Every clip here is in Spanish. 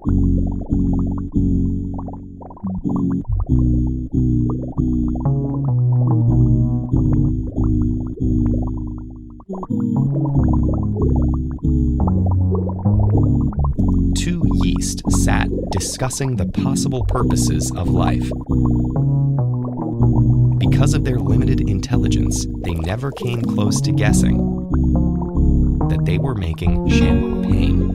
Two yeast sat discussing the possible purposes of life. Because of their limited intelligence, they never came close to guessing that they were making champagne.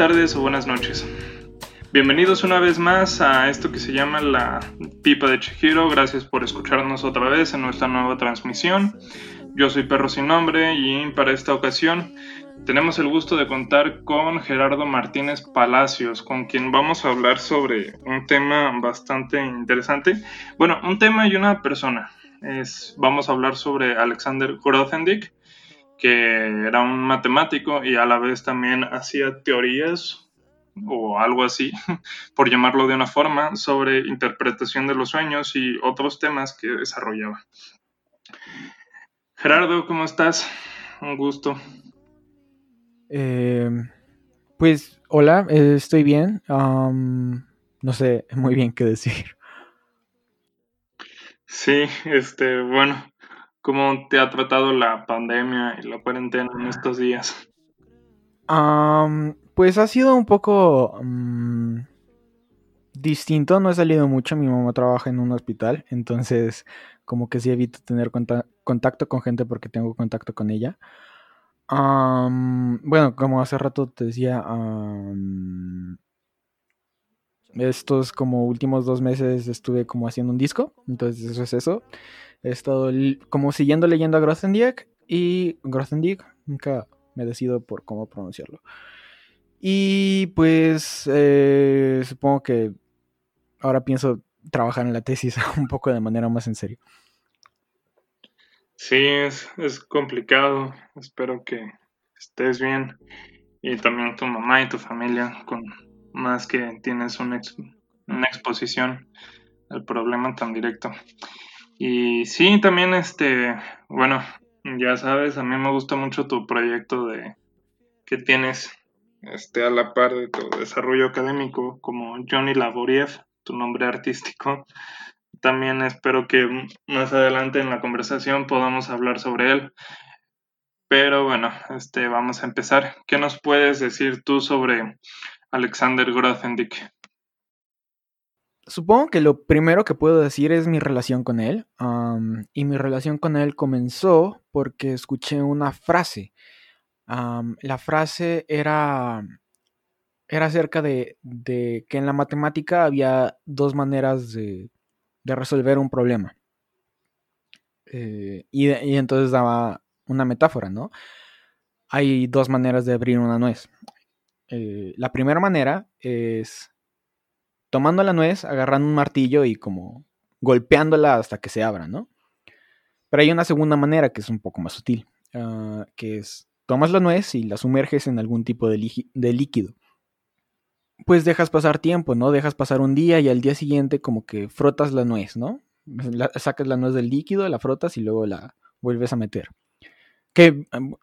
tardes o buenas noches. Bienvenidos una vez más a esto que se llama la Pipa de Chihiro. Gracias por escucharnos otra vez en nuestra nueva transmisión. Yo soy Perro Sin Nombre y para esta ocasión tenemos el gusto de contar con Gerardo Martínez Palacios, con quien vamos a hablar sobre un tema bastante interesante. Bueno, un tema y una persona. Es, vamos a hablar sobre Alexander Grothendieck, que era un matemático y a la vez también hacía teorías o algo así, por llamarlo de una forma, sobre interpretación de los sueños y otros temas que desarrollaba. Gerardo, ¿cómo estás? Un gusto. Eh, pues, hola, eh, estoy bien. No sé muy bien qué decir. Sí, este, bueno, ¿cómo te ha tratado la pandemia y la cuarentena en estos días? Pues ha sido un poco mm, distinto, no he salido mucho, mi mamá trabaja en un hospital, entonces como que sí evito tener conta- contacto con gente porque tengo contacto con ella. Bueno, como hace rato te decía, estos como últimos dos meses estuve como haciendo un disco, entonces eso es eso. He estado como siguiendo leyendo a Grothendieck y Grothendieck, nunca me decido por cómo pronunciarlo. Y pues eh, supongo que ahora pienso trabajar en la tesis un poco de manera más en serio. Sí, es, es complicado. Espero que estés bien y también tu mamá y tu familia, con más que tienes una, una exposición al problema tan directo. Y sí, también este, bueno, ya sabes, a mí me gusta mucho tu proyecto de que tienes este a la par de tu desarrollo académico como Johnny Laboriev, tu nombre artístico. También espero que más adelante en la conversación podamos hablar sobre él. Pero bueno, este, vamos a empezar. ¿Qué nos puedes decir tú sobre Alexander Grothendieck? Supongo que lo primero que puedo decir es mi relación con él. y mi relación con él comenzó porque escuché una frase. La frase era, era acerca de, que en la matemática había dos maneras de, resolver un problema. Eh, y, y entonces daba una metáfora, ¿no? Hay dos maneras de abrir una nuez. Eh, la primera manera es tomando la nuez, agarrando un martillo y como golpeándola hasta que se abra, ¿no? Pero hay una segunda manera que es un poco más sutil, ah, que es tomas la nuez y la sumerges en algún tipo de, líquido. Pues dejas pasar tiempo, ¿no? Dejas pasar un día y al día siguiente como que frotas la nuez, ¿no? Sacas la nuez del líquido, la frotas y luego la vuelves a meter. Que em,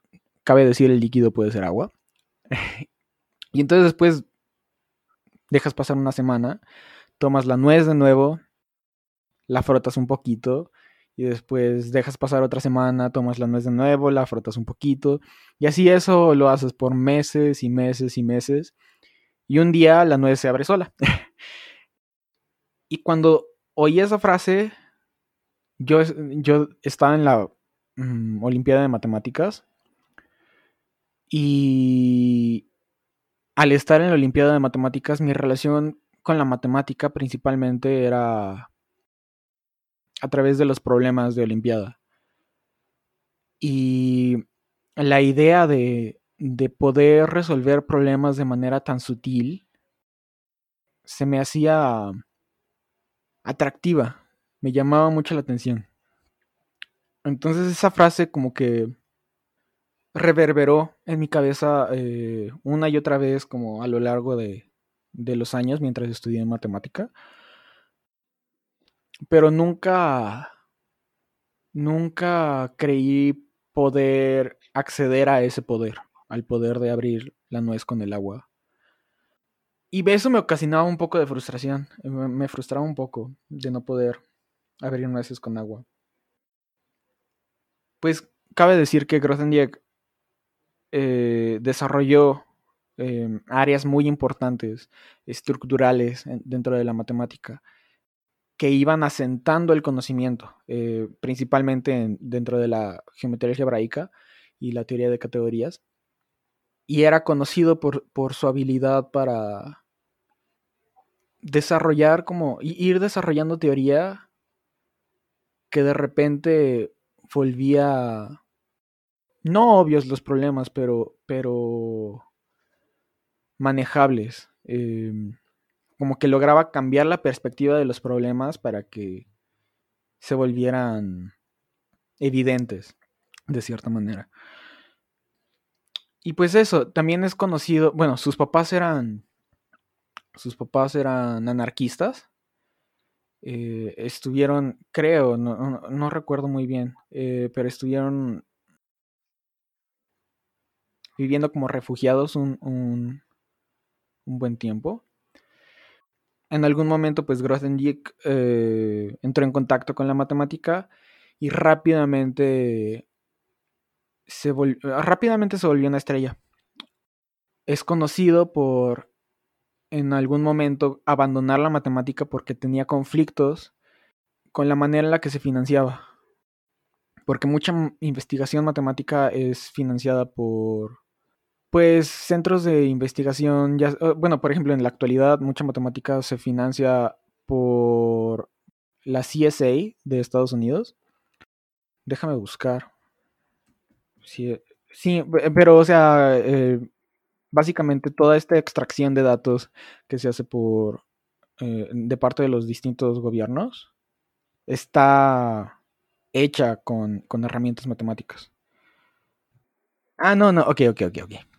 cabe decir el líquido puede ser agua. y entonces después dejas pasar una semana, tomas la nuez de nuevo, la frotas un poquito y después dejas pasar otra semana, tomas la nuez de nuevo, la frotas un poquito y así eso lo haces por meses y meses y meses y un día la nuez se abre sola. y cuando oí esa frase, yo, yo estaba en la mm, Olimpiada de Matemáticas y al estar en la Olimpiada de Matemáticas, mi relación con la matemática principalmente era a través de los problemas de Olimpiada. Y la idea de, de poder resolver problemas de manera tan sutil se me hacía atractiva, me llamaba mucho la atención. Entonces esa frase como que reverberó en mi cabeza eh, una y otra vez como a lo largo de, los años mientras estudié matemática pero nunca, nunca creí poder acceder a ese poder, al poder de abrir la nuez con el agua. Y eso me ocasionaba un poco de frustración, eh, me frustraba un poco de no poder abrir nueces con agua. Pues cabe decir que Grothendieck eh, desarrolló em, áreas muy importantes, estructurales dentro de la matemática que iban asentando el conocimiento, eh, principalmente dentro de la geometría algebraica y la teoría de categorías. Y era conocido por, por su habilidad para desarrollar como, ir desarrollando teoría que de repente volvía, no obvios los problemas, pero, pero manejables. Em, como que lograba cambiar la perspectiva de los problemas para que se volvieran evidentes, de cierta manera. Y pues eso, también es conocido, bueno, sus papás eran, sus papás eran anarquistas, eh, estuvieron, creo, no, recuerdo muy bien, eh, pero estuvieron viviendo como refugiados un, un, buen tiempo en algún momento, pues Grothendieck eh, entró en contacto con la matemática y rápidamente se, rápidamente se volvió una estrella. Es conocido por en algún momento abandonar la matemática porque tenía conflictos con la manera en la que se financiaba. Porque mucha investigación matemática es financiada por pues centros de investigación, ya, eh, bueno, por ejemplo, en la actualidad mucha matemática se financia por la CSA de Estados Unidos. Déjame buscar. Sí, sí pero o sea, eh, básicamente toda esta extracción de datos que se hace por eh, de parte de los distintos gobiernos está hecha con, con herramientas matemáticas. Ah, no, no, ok, ok, ok, ok.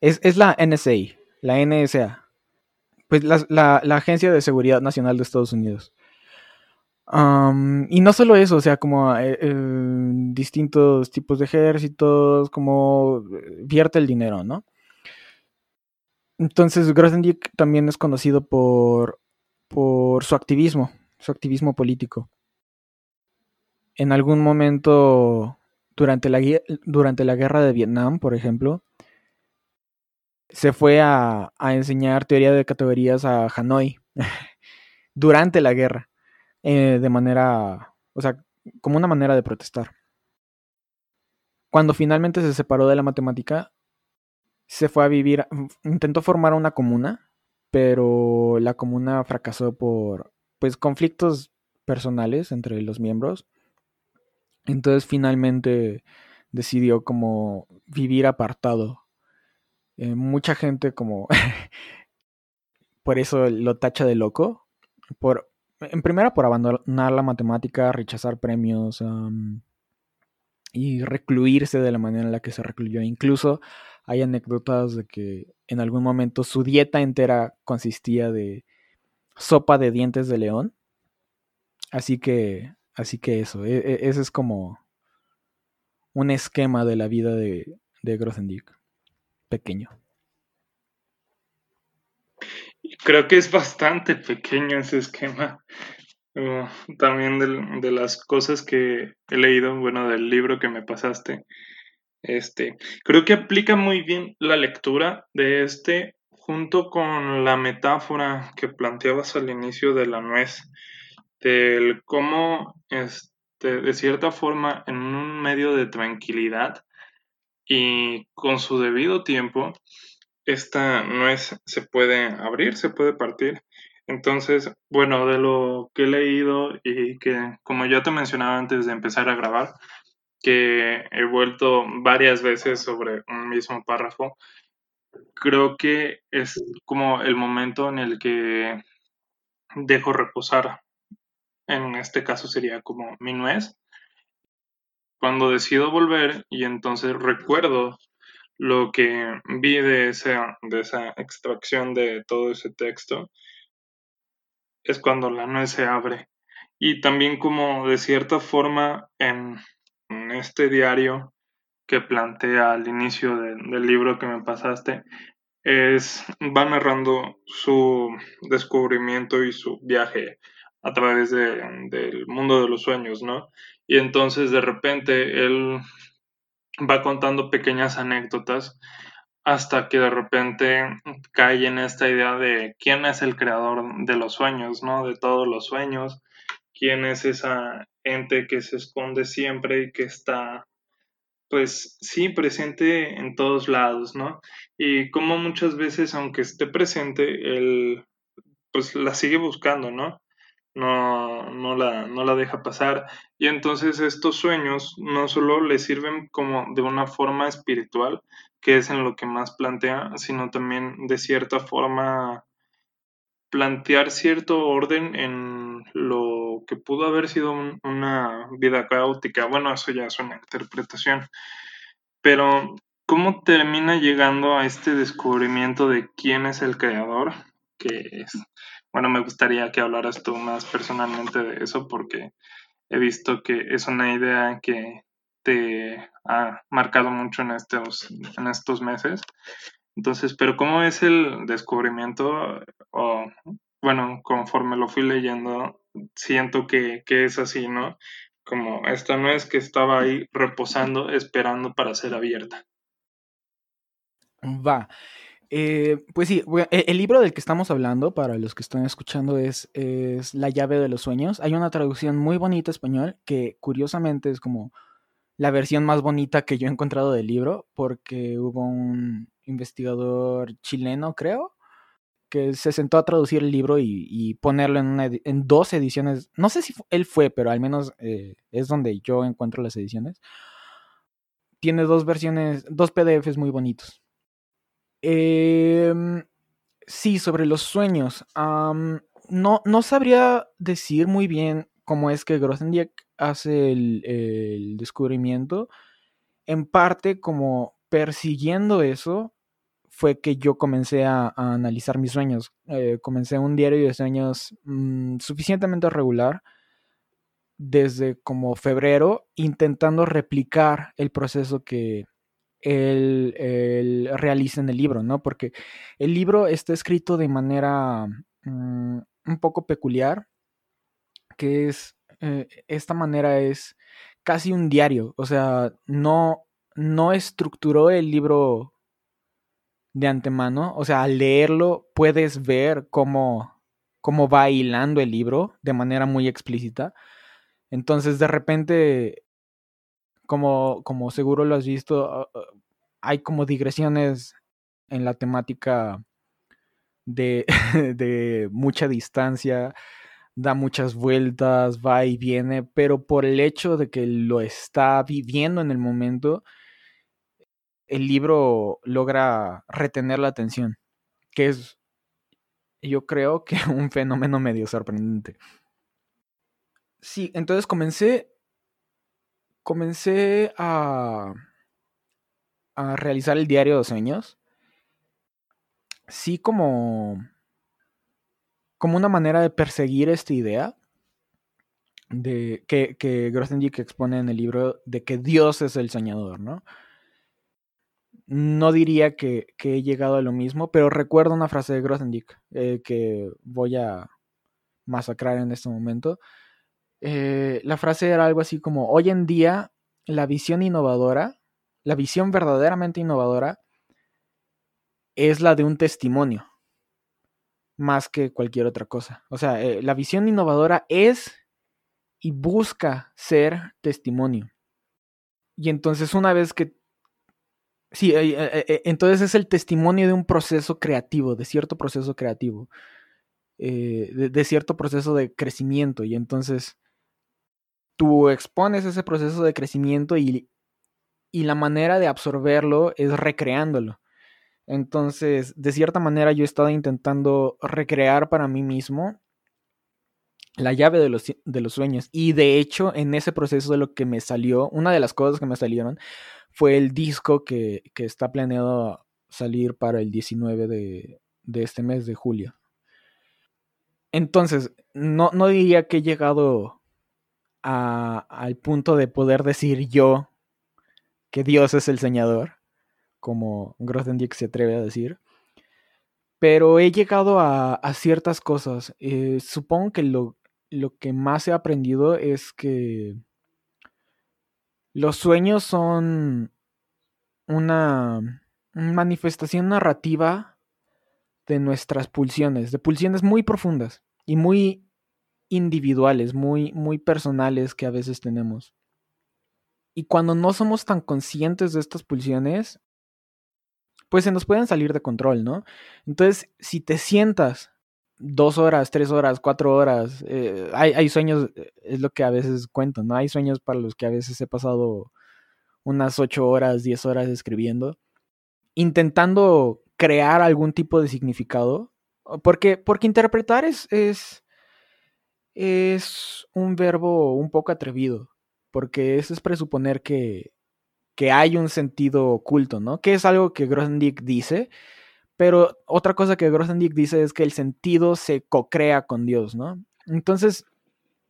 Es, la NSA, la NSA. Pues la, Agencia de Seguridad Nacional de Estados Unidos. y no solo eso, o sea, como eh, distintos tipos de ejércitos, como eh, vierte el dinero, ¿no? Entonces, Grothendieck también es conocido por, por su activismo, su activismo político. En algún momento, durante la, durante la guerra de Vietnam, por ejemplo, se fue a, enseñar teoría de categorías a Hanoi durante la guerra, eh, de manera, o sea, como una manera de protestar. Cuando finalmente se separó de la matemática, se fue a vivir, intentó formar una comuna, pero la comuna fracasó por, pues, conflictos personales entre los miembros. Entonces finalmente decidió como vivir apartado eh, mucha gente como por eso lo tacha de loco. Por, en primera por abandonar la matemática, rechazar premios y recluirse de la manera en la que se recluyó. Incluso hay anécdotas de que en algún momento su dieta entera consistía de sopa de dientes de león. Así que, así que eso, e, e, ese es como un esquema de la vida de, de Grothendieck pequeño. Creo que es bastante pequeño ese esquema. también de, las cosas que he leído, bueno, del libro que me pasaste. Este, creo que aplica muy bien la lectura de este junto con la metáfora que planteabas al inicio de la nuez, del cómo, este, de cierta forma, en un medio de tranquilidad y con su debido tiempo, esta nuez se puede abrir, se puede partir. Entonces, bueno, de lo que he leído y que, como ya te mencionaba antes de empezar a grabar, que he vuelto varias veces sobre un mismo párrafo, creo que es como el momento en el que dejo reposar. En este caso sería como mi nuez. Cuando decido volver y entonces recuerdo lo que vi de esa, de esa extracción de todo ese texto, es cuando la nuez se abre. Y también como de cierta forma en, este diario que plantea al inicio del libro que me pasaste, es, va narrando su descubrimiento y su viaje a través del mundo de los sueños, ¿no? Y entonces de repente él va contando pequeñas anécdotas hasta que de repente cae en esta idea de quién es el creador de los sueños, ¿no? De todos los sueños, quién es esa ente que se esconde siempre y que está, pues sí, presente en todos lados, ¿no? Y como muchas veces, aunque esté presente, él, pues la sigue buscando, ¿no? No, no, la, no la deja pasar. Y entonces estos sueños no solo le sirven como de una forma espiritual, que es en lo que más plantea, sino también de cierta forma plantear cierto orden en lo que pudo haber sido una vida caótica. Bueno, eso ya es una interpretación. Pero, ¿cómo termina llegando a este descubrimiento de quién es el creador? Que es bueno, me gustaría que hablaras tú más personalmente de eso porque he visto que es una idea que te ha marcado mucho en estos, en estos meses. Entonces, pero ¿cómo es el descubrimiento? O, bueno, conforme lo fui leyendo, siento que, que es así, ¿no? Como esta no es que estaba ahí reposando, esperando para ser abierta. Va. Eh, pues sí, e, el libro del que estamos hablando, para los que están escuchando, es, es La llave de los sueños. Hay una traducción muy bonita español que curiosamente es como la versión más bonita que yo he encontrado del libro, porque hubo un investigador chileno, creo, que se sentó a traducir el libro y, ponerlo en, en, dos ediciones. No sé si él fue, pero al menos eh, es donde yo encuentro las ediciones. Tiene dos versiones, dos PDFs muy bonitos. Em, sí, sobre los sueños. no, no sabría decir muy bien cómo es que Grothendieck hace el, descubrimiento. En parte, como persiguiendo eso, fue que yo comencé a, analizar mis sueños. Eh, comencé un diario de sueños mm, suficientemente regular desde como febrero, intentando replicar el proceso que, él, realiza en el libro, ¿no? Porque el libro está escrito de manera mm, un poco peculiar, que es, eh, esta manera es casi un diario, o sea, no, no estructuró el libro de antemano, o sea, al leerlo puedes ver cómo, cómo va hilando el libro de manera muy explícita. Entonces, de repente, como, como seguro lo has visto, ah, ah, hay como digresiones en la temática de, de mucha distancia, da muchas vueltas, va y viene, pero por el hecho de que lo está viviendo en el momento, el libro logra retener la atención, que es, yo creo que un fenómeno medio sorprendente. Sí, entonces comencé comencé a, a realizar el diario de sueños. Sí, como, como una manera de perseguir esta idea de que, que Grothendieck expone en el libro de que Dios es el soñador, ¿no? No diría que, he llegado a lo mismo, pero recuerdo una frase de Grothendieck eh, que voy a masacrar en este momento. Eh, la frase era algo así como, hoy en día la visión innovadora, la visión verdaderamente innovadora, es la de un testimonio, más que cualquier otra cosa. O sea, eh, la visión innovadora es y busca ser testimonio. Y entonces una vez que... Sí, eh, entonces es el testimonio de un proceso creativo, de cierto proceso creativo, de, cierto proceso de crecimiento. Y entonces tú expones ese proceso de crecimiento y, la manera de absorberlo es recreándolo. Entonces, de cierta manera yo he estado intentando recrear para mí mismo la llave de los, de los, sueños. Y de hecho, en ese proceso de lo que me salió, una de las cosas que me salieron fue el disco que, está planeado salir para el 19 de, de, este mes de julio. Entonces, no, no diría que he llegado al punto de poder decir yo que Dios es el Señor, como Grothendieck se atreve a decir. Pero he llegado a, ciertas cosas. Eh, supongo que lo, lo que más he aprendido es que los sueños son una manifestación narrativa de nuestras pulsiones, de pulsiones muy profundas y muy individuales, muy, muy personales que a veces tenemos. Y cuando no somos tan conscientes de estas pulsiones, pues se nos pueden salir de control, ¿no? Entonces, si te sientas dos horas, tres horas, cuatro horas, eh, hay, hay, sueños, eh, es lo que a veces cuento, ¿no? Hay sueños para los que a veces he pasado unas ocho horas, diez horas escribiendo, intentando crear algún tipo de significado, porque, porque interpretar es, es, es un verbo un poco atrevido, porque eso es presuponer que, que hay un sentido oculto, ¿no? Que es algo que Grothendieck dice, pero otra cosa que Grothendieck dice es que el sentido se co-crea con Dios, ¿no? Entonces,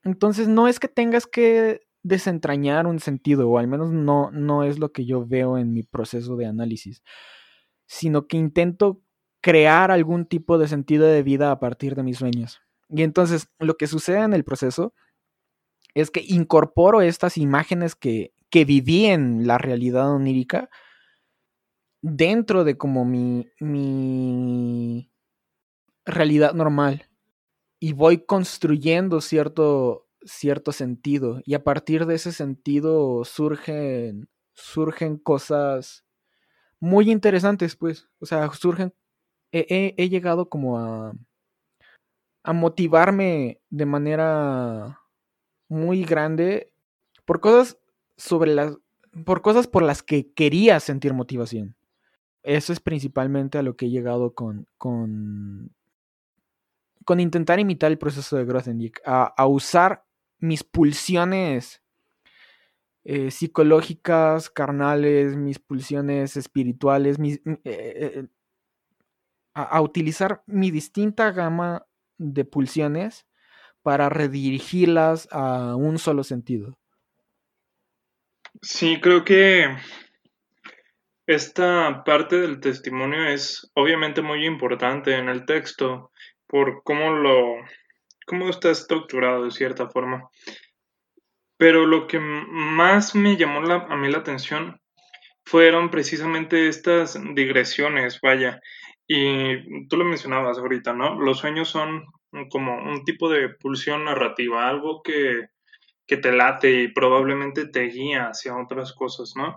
entonces no es que tengas que desentrañar un sentido, o al menos no, no es lo que yo veo en mi proceso de análisis, sino que intento crear algún tipo de sentido de vida a partir de mis sueños. Y entonces lo que sucede en el proceso es que incorporo estas imágenes que, que viví en la realidad onírica dentro de como mi, mi realidad normal. Y voy construyendo cierto, cierto sentido. Y a partir de ese sentido surgen, surgen cosas muy interesantes pues, o sea, surgen, he llegado como a a motivarme de manera muy grande por cosas sobre las por cosas por las que quería sentir motivación. Eso es principalmente a lo que he llegado con con con intentar imitar el proceso de Grothendieck, a, a usar mis pulsiones eh, psicológicas, carnales, mis pulsiones espirituales, mis, eh, eh, a, a, utilizar mi distinta gama de pulsiones para redirigirlas a un solo sentido. Sí, creo que esta parte del testimonio es obviamente muy importante en el texto por cómo lo cómo está estructurado de cierta forma. Pero lo que más me llamó a mí la atención fueron precisamente estas digresiones, vaya, y tú lo mencionabas ahorita, ¿no? Los sueños son como un tipo de pulsión narrativa, algo que, que te late y probablemente te guía hacia otras cosas, ¿no?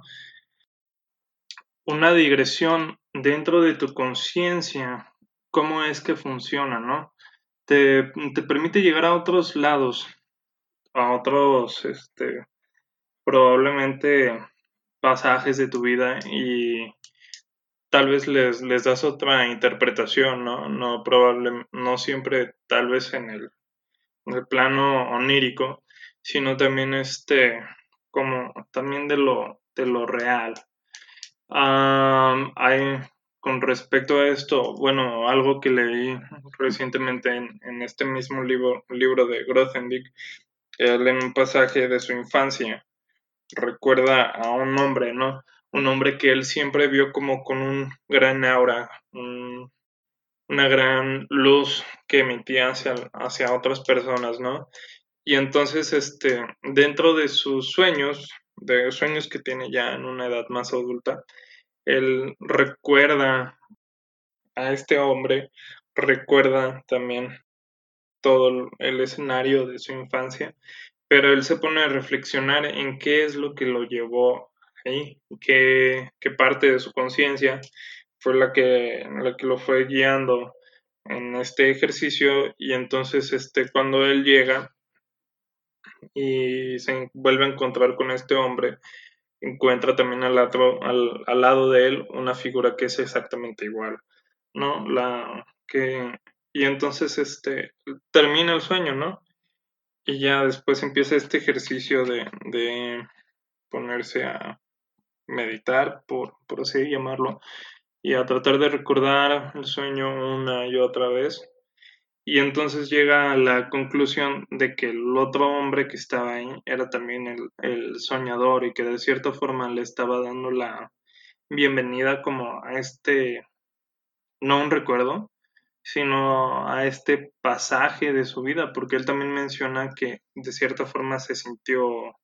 Una digresión dentro de tu conciencia, cómo es que funciona, ¿no? Te, te, permite llegar a otros lados, a otros, este, probablemente pasajes de tu vida y tal vez les, les das otra interpretación, ¿no? No, probable, no siempre tal vez en el, plano onírico, sino también este, como también de lo, de lo real. hay, con respecto a esto, bueno, algo que leí recientemente en, este mismo libro, libro de Grothendieck, él en un pasaje de su infancia recuerda a un hombre, ¿no? Un hombre que él siempre vio como con un gran aura, un, una gran luz que emitía hacia, hacia otras personas, ¿no? Y entonces, este, dentro de sus sueños, de sueños que tiene ya en una edad más adulta, él recuerda a este hombre, recuerda también todo el escenario de su infancia, pero él se pone a reflexionar en qué es lo que lo llevó ahí, qué, parte de su conciencia fue la que, la que lo fue guiando en este ejercicio y entonces este, cuando él llega y se vuelve a encontrar con este hombre, encuentra también al, lado, al, al lado de él una figura que es exactamente igual, ¿no? La que, y entonces este, termina el sueño, ¿no? Y ya después empieza este ejercicio de, de ponerse a meditar, por, por así llamarlo, y a tratar de recordar el sueño una y otra vez. Y entonces llega a la conclusión de que el otro hombre que estaba ahí era también el, soñador y que de cierta forma le estaba dando la bienvenida como a este, no un recuerdo, sino a este pasaje de su vida, porque él también menciona que de cierta forma se sintió,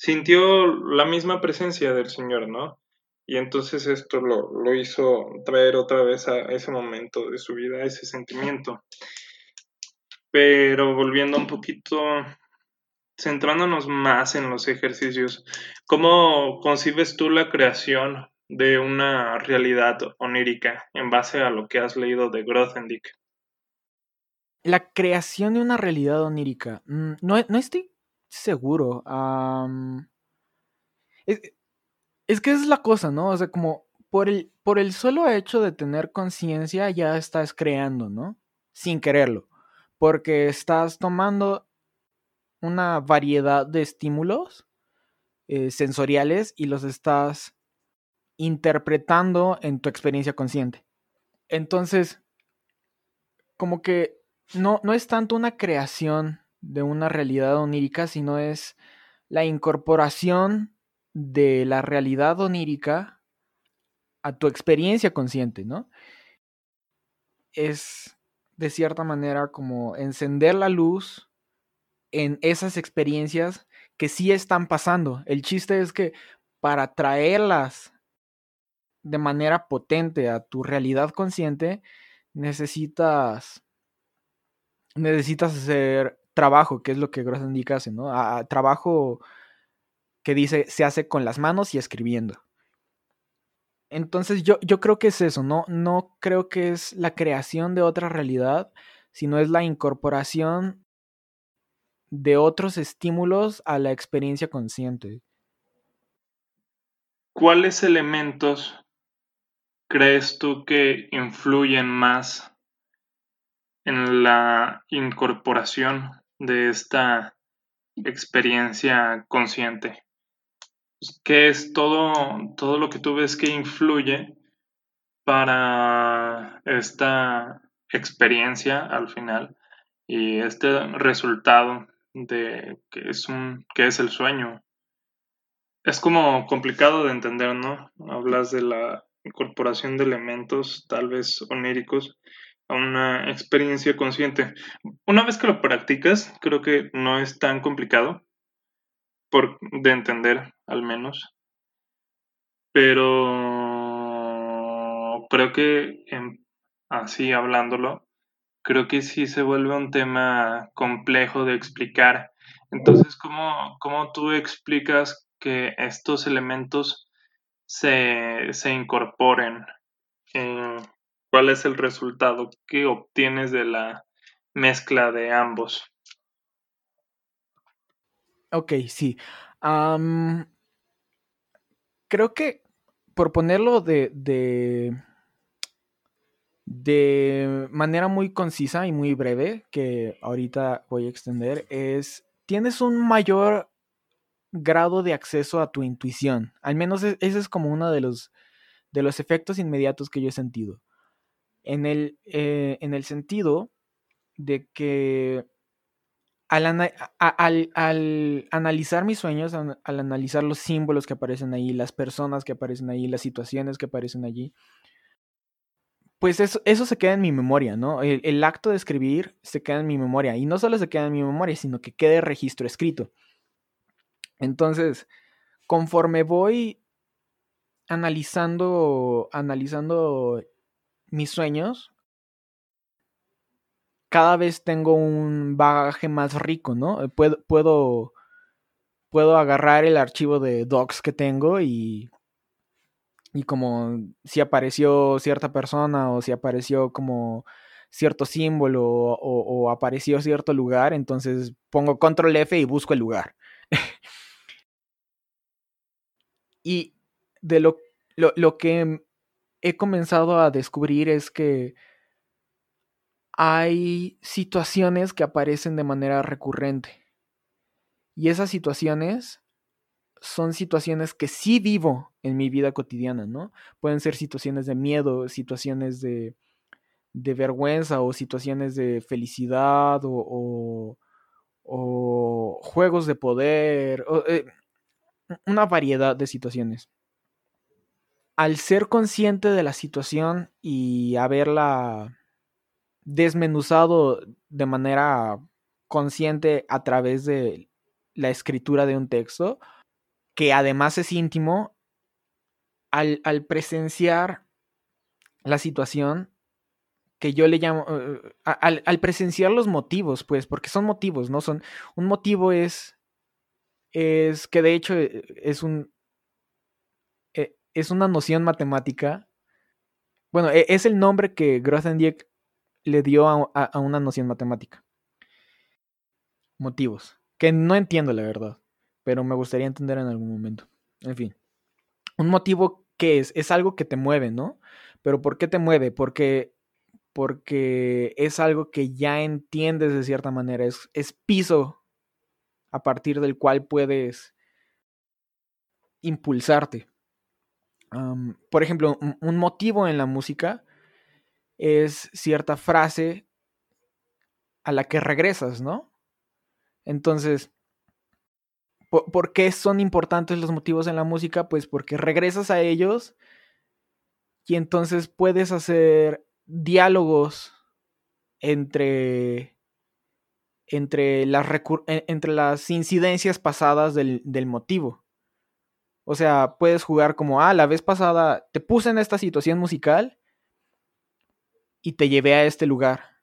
sintió la misma presencia del Señor, ¿no? Y entonces esto lo, hizo traer otra vez a ese momento de su vida, a ese sentimiento. Pero volviendo un poquito, centrándonos más en los ejercicios, ¿cómo concibes tú la creación de una realidad onírica en base a lo que has leído de Grothendieck? La creación de una realidad onírica. Mm, no, estoy seguro. Es que es la cosa, ¿no? O sea, como por el, por el solo hecho de tener conciencia ya estás creando, ¿no? Sin quererlo. Porque estás tomando una variedad de estímulos eh, sensoriales y los estás interpretando en tu experiencia consciente. Entonces, como que no, no es tanto una creación de una realidad onírica, sino es la incorporación de la realidad onírica a tu experiencia consciente, ¿no? Es de cierta manera como encender la luz en esas experiencias que sí están pasando. El chiste es que para traerlas de manera potente a tu realidad consciente, necesitas necesitas hacer trabajo, que es lo que Grothendieck hace, ¿no? A, trabajo que dice se hace con las manos y escribiendo. Entonces yo, yo creo que es eso, ¿no? No creo que es la creación de otra realidad, sino es la incorporación de otros estímulos a la experiencia consciente. ¿Cuáles elementos crees tú que influyen más en la incorporación de esta experiencia consciente? ¿Qué es todo, todo lo que tú ves que influye para esta experiencia al final y este resultado de que es un que es el sueño es como complicado de entender no hablas de la incorporación de elementos tal vez oníricos a una experiencia consciente una vez que lo practicas creo que no es tan complicado por, de entender al menos. Pero creo que así hablándolo, creo que sí se vuelve un tema complejo de explicar. Entonces, ¿cómo, cómo tú explicas que estos elementos se, se incorporen? Eh, ¿Cuál es el resultado que obtienes de la mezcla de ambos? Ok, sí. creo que por ponerlo de, de, de manera muy concisa y muy breve, que ahorita voy a extender, es, tienes un mayor grado de acceso a tu intuición. Al menos e, ese es como uno de los, de los efectos inmediatos que yo he sentido. En el, eh, en el sentido de que al, analizar mis sueños, al, analizar los símbolos que aparecen ahí, las personas que aparecen ahí, las situaciones que aparecen allí, pues eso, eso se queda en mi memoria, ¿no? El, el, acto de escribir se queda en mi memoria. Y no solo se queda en mi memoria, sino que quede registro escrito. Entonces, conforme voy analizando, analizando mis sueños, cada vez tengo un bagaje más rico, ¿no? Puedo, puedo, puedo agarrar el archivo de docs que tengo y y como si apareció cierta persona o si apareció como cierto símbolo o, apareció cierto lugar, entonces pongo control F y busco el lugar. y de lo, lo, que he comenzado a descubrir es que hay situaciones que aparecen de manera recurrente. Y esas situaciones son situaciones que sí vivo en mi vida cotidiana, ¿no? Pueden ser situaciones de miedo, situaciones de, de vergüenza o situaciones de felicidad o, o, juegos de poder, eh, una variedad de situaciones. Al ser consciente de la situación y haberla desmenuzado de manera consciente a través de la escritura de un texto, que además es íntimo, al, presenciar la situación, que yo le llamo, eh, al, presenciar los motivos, pues, porque son motivos, ¿no? Son, un motivo es, es que de hecho eh, es un, es una noción matemática, bueno, e, es el nombre que Grothendieck le dio a, a una noción matemática. Motivos, que no entiendo la verdad pero me gustaría entender en algún momento. En fin, un motivo que es, es algo que te mueve, ¿no? Pero ¿por qué te mueve? Porque, porque es algo que ya entiendes de cierta manera, es, es piso a partir del cual puedes impulsarte. Por ejemplo, un motivo en la música es cierta frase a la que regresas, ¿no? Entonces, ¿Por, qué son importantes los motivos en la música? Pues porque regresas a ellos y entonces puedes hacer diálogos entre, entre, las, incidencias pasadas del motivo. O sea, puedes jugar como, ah, la vez pasada te puse en esta situación musical y te llevé a este lugar.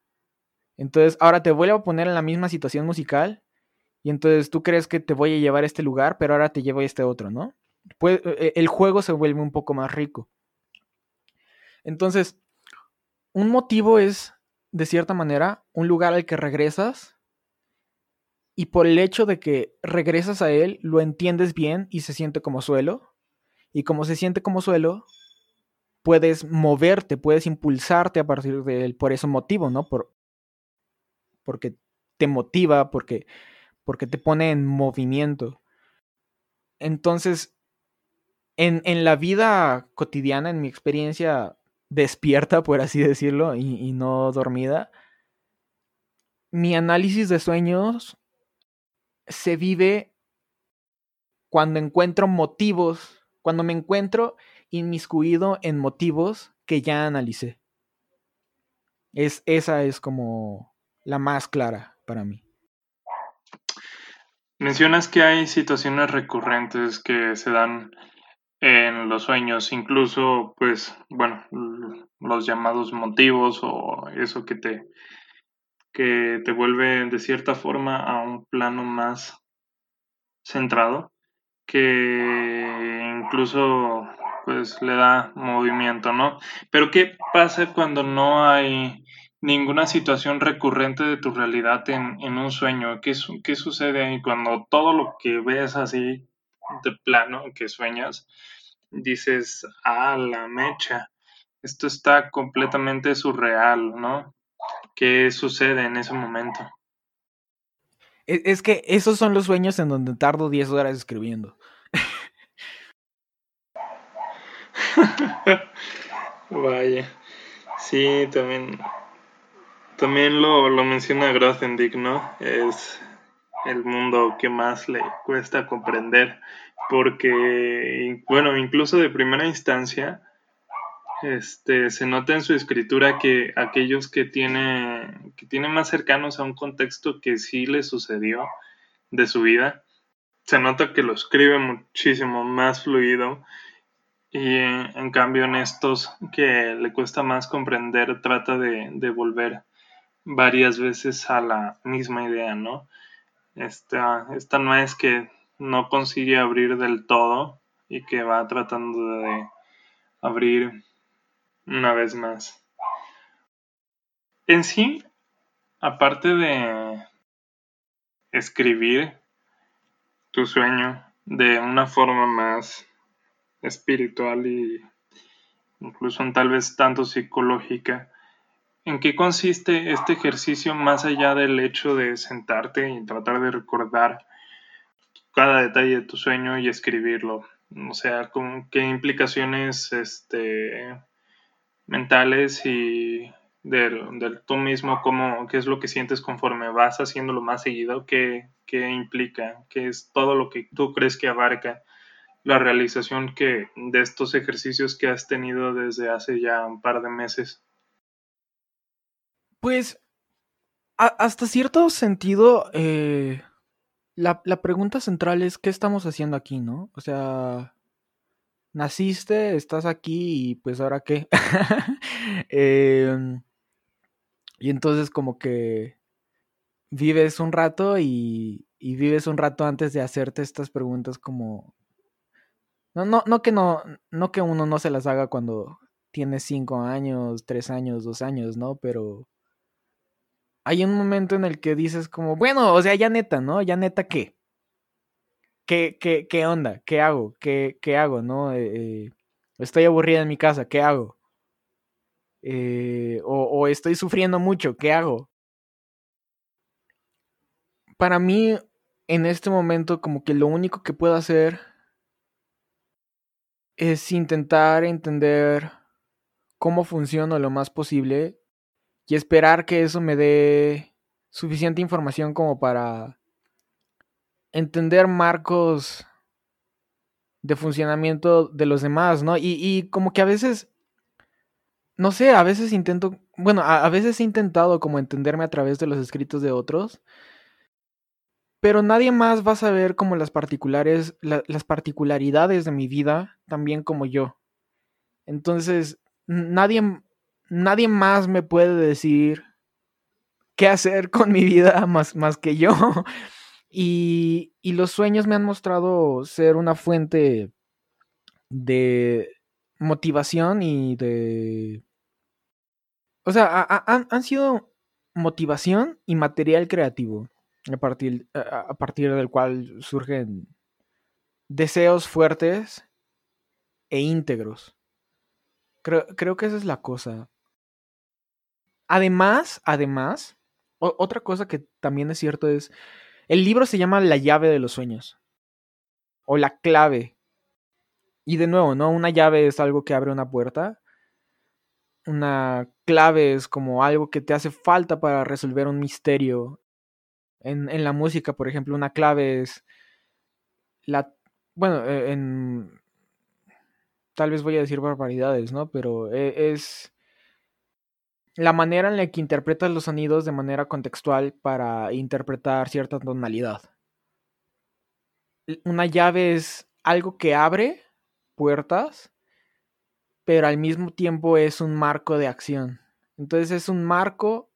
Entonces, ahora te vuelvo a poner en la misma situación musical y entonces tú crees que te voy a llevar a este lugar, pero ahora te llevo a este otro, ¿no? E, el juego se vuelve un poco más rico. Entonces, un motivo es, de cierta manera, un lugar al que regresas y por el hecho de que regresas a él, lo entiendes bien y se siente como suelo. Y como se siente como suelo, puedes moverte, puedes impulsarte a partir de él por ese motivo, ¿no? Por, porque te motiva, porque porque te pone en movimiento. Entonces, en, la vida cotidiana, en mi experiencia despierta, por así decirlo, y no dormida, mi análisis de sueños se vive cuando encuentro motivos, cuando me encuentro inmiscuido en motivos que ya analicé. Es, esa es como la más clara para mí. Mencionas que hay situaciones recurrentes que se dan en los sueños, incluso, pues, bueno, los llamados motivos o eso que te, que te vuelve de cierta forma a un plano más centrado, que incluso, pues, le da movimiento, ¿no? Pero ¿qué pasa cuando no hay ninguna situación recurrente de tu realidad en, un sueño. ¿Qué, ¿Qué, sucede ahí cuando todo lo que ves así de plano, que sueñas, dices, ah, la mecha, esto está completamente surreal, ¿no? ¿Qué sucede en ese momento? Es, es que esos son los sueños en donde tardo 10 horas escribiendo. Vaya. Sí, también también lo, lo menciona Grothendieck, ¿no? Es el mundo que más le cuesta comprender, porque, bueno, incluso de primera instancia, este, se nota en su escritura que aquellos que tiene, que tienen más cercanos a un contexto que sí le sucedió de su vida, se nota que lo escribe muchísimo más fluido y en cambio en estos que le cuesta más comprender trata de, de volver varias veces a la misma idea, ¿no? Esta, esta no es que no consigue abrir del todo y que va tratando de abrir una vez más. En sí, aparte de escribir tu sueño de una forma más espiritual y incluso tal vez tanto psicológica, ¿en qué consiste este ejercicio más allá del hecho de sentarte y tratar de recordar cada detalle de tu sueño y escribirlo? O sea, ¿con qué implicaciones este, mentales y del, tú mismo, cómo, qué es lo que sientes conforme vas haciéndolo más seguido, qué, qué implica, qué es todo lo que tú crees que abarca la realización que, de estos ejercicios que has tenido desde hace ya un par de meses. Pues, hasta cierto sentido, eh, la, la pregunta central es, ¿qué estamos haciendo aquí, no? O sea, naciste, estás aquí y pues ahora qué. Em, y entonces como que vives un rato y, y, vives un rato antes de hacerte estas preguntas como... No, no, no que no, no que uno no se las haga cuando tiene cinco años, tres años, dos años, ¿no? Pero hay un momento en el que dices como, bueno, o sea, ya neta, ¿no? Ya neta, ¿qué? ¿Qué, qué, qué onda? ¿Qué hago? ¿Qué, qué hago? ¿No? Eh, eh, estoy aburrida en mi casa, ¿qué hago? Eh, o, o, estoy sufriendo mucho, ¿qué hago? Para mí, en este momento, como que lo único que puedo hacer es intentar entender cómo funciona lo más posible y esperar que eso me dé suficiente información como para entender marcos de funcionamiento de los demás, ¿no? Y, como que a veces, no sé, a veces intento, bueno, a, veces he intentado como entenderme a través de los escritos de otros, pero nadie más va a saber como las particulares, las particularidades de mi vida, también como yo. Entonces, nadie, nadie más me puede decir qué hacer con mi vida más, más que yo. Y, los sueños me han mostrado ser una fuente de motivación y de... O sea, han sido motivación y material creativo a partir, a partir del cual surgen deseos fuertes e íntegros. Creo, creo, que esa es la cosa. Además, además, otra cosa que también es cierto es el libro se llama La llave de los sueños. O la clave. Y de nuevo, ¿no? Una llave es algo que abre una puerta. Una clave es como algo que te hace falta para resolver un misterio. En, en la música, por ejemplo, una clave es la... Bueno, e, en... Tal vez voy a decir barbaridades, ¿no? Pero e, es la manera en la que interpretas los sonidos de manera contextual para interpretar cierta tonalidad. Una llave es algo que abre puertas, pero al mismo tiempo es un marco de acción. Entonces es un marco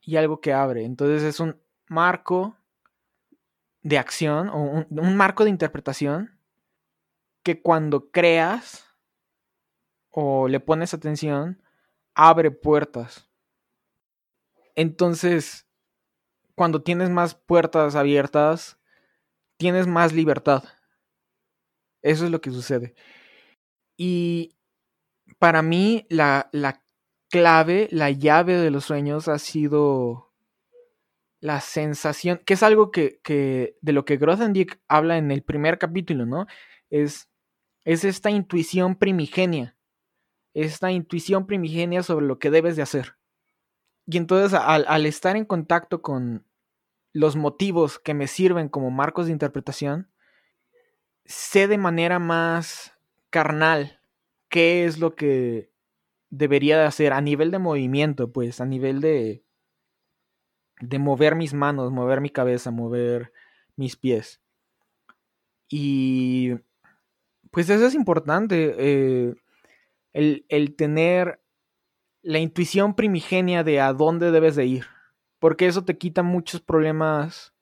y algo que abre. Entonces es un marco de acción o un, un marco de interpretación que cuando creas o le pones atención, abre puertas. Entonces, cuando tienes más puertas abiertas, tienes más libertad. Eso es lo que sucede. Y para mí la, la clave, la llave de los sueños ha sido la sensación, que es algo que, que de lo que Grothendieck habla en el primer capítulo, ¿no? Es, es esta intuición primigenia esta intuición primigenia sobre lo que debes de hacer. Y entonces al, estar en contacto con los motivos que me sirven como marcos de interpretación, sé de manera más carnal qué es lo que debería de hacer a nivel de movimiento, pues a nivel de, de mover mis manos, mover mi cabeza, mover mis pies. Y pues eso es importante, eh, el, el tener la intuición primigenia de a dónde debes de ir, porque eso te quita muchos problemas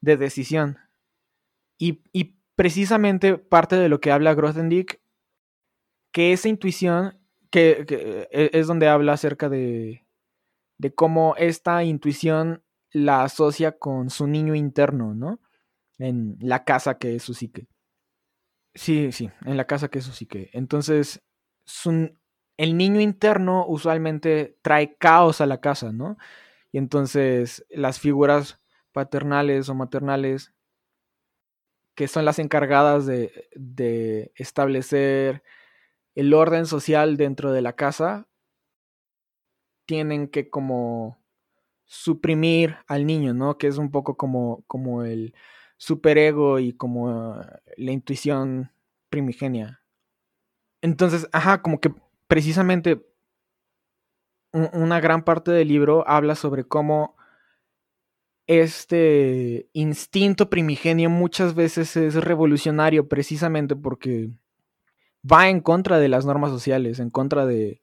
de decisión. Y, precisamente parte de lo que habla Grothendieck, que esa intuición, que, e, es donde habla acerca de, de cómo esta intuición la asocia con su niño interno, ¿no? En la casa que es su psique. Sí, sí, en la casa que es su psique. Entonces, el niño interno usualmente trae caos a la casa, ¿no? Y entonces las figuras paternales o maternales que son las encargadas de, establecer el orden social dentro de la casa, tienen que como suprimir al niño, ¿no? Que es un poco como, como el superego y como la intuición primigenia. Entonces, ajá, como que precisamente una gran parte del libro habla sobre cómo este instinto primigenio muchas veces es revolucionario precisamente porque va en contra de las normas sociales, en contra de,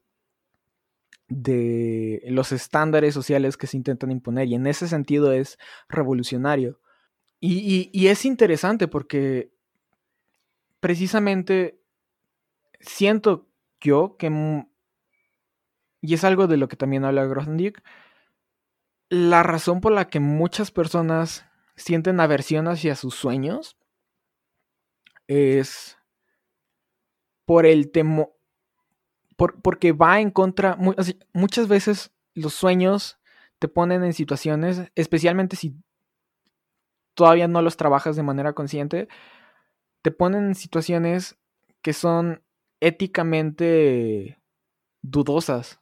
de los estándares sociales que se intentan imponer y en ese sentido es revolucionario. Y, es interesante porque precisamente siento yo que, y es algo de lo que también habla Grothendieck, la razón por la que muchas personas sienten aversión hacia sus sueños es por el temor, porque va en contra, muchas veces los sueños te ponen en situaciones, especialmente si todavía no los trabajas de manera consciente, te ponen en situaciones que son éticamente dudosas.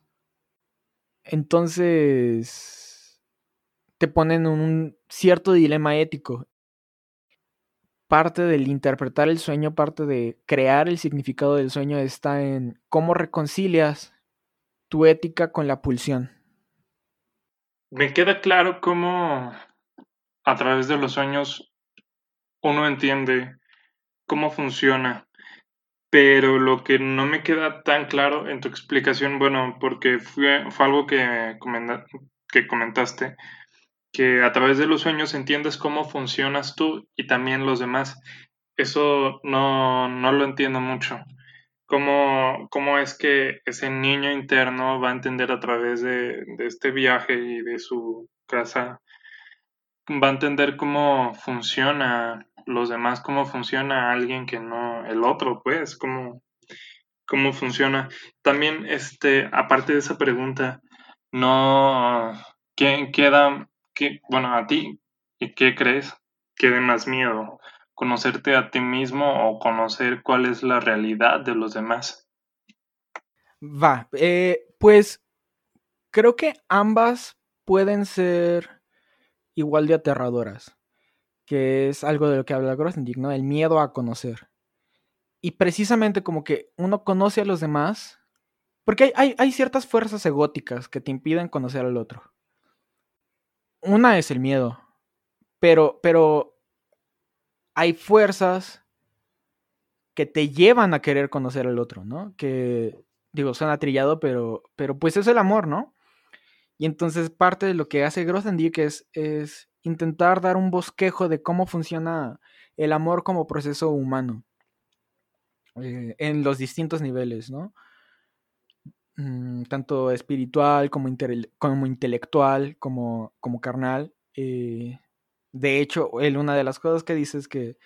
Entonces, te ponen un cierto dilema ético. Parte del interpretar el sueño, parte de crear el significado del sueño está en cómo reconcilias tu ética con la pulsión. Me queda claro cómo a través de los sueños uno entiende cómo funciona, pero lo que no me queda tan claro en tu explicación, bueno, porque fue, fue algo que, que comentaste, que a través de los sueños entiendes cómo funcionas tú y también los demás. Eso no, lo entiendo mucho. ¿Cómo, ¿Cómo, es que ese niño interno va a entender a través de, de este viaje y de su casa, va a entender cómo funciona los demás, cómo funciona alguien que no, el otro, pues, cómo, cómo funciona. También, este, aparte de esa pregunta, no, ¿qué, queda ¿Qué, bueno, a ti, ¿y qué crees que dé más miedo? ¿Conocerte a ti mismo o conocer cuál es la realidad de los demás? Va, eh, pues creo que ambas pueden ser igual de aterradoras, que es algo de lo que habla Grothendieck, ¿no? El miedo a conocer. Y precisamente como que uno conoce a los demás, porque hay, hay ciertas fuerzas egóticas que te impiden conocer al otro una es el miedo, pero, pero hay fuerzas que te llevan a querer conocer al otro, ¿no? Que, digo, suena trillado, pero, pero pues es el amor, ¿no? Y entonces parte de lo que hace Grothendieck es, intentar dar un bosquejo de cómo funciona el amor como proceso humano eh, en los distintos niveles, ¿no? Mm, tanto espiritual como, como intelectual, como, como carnal. Eh, de hecho, él una de las cosas que dice es que,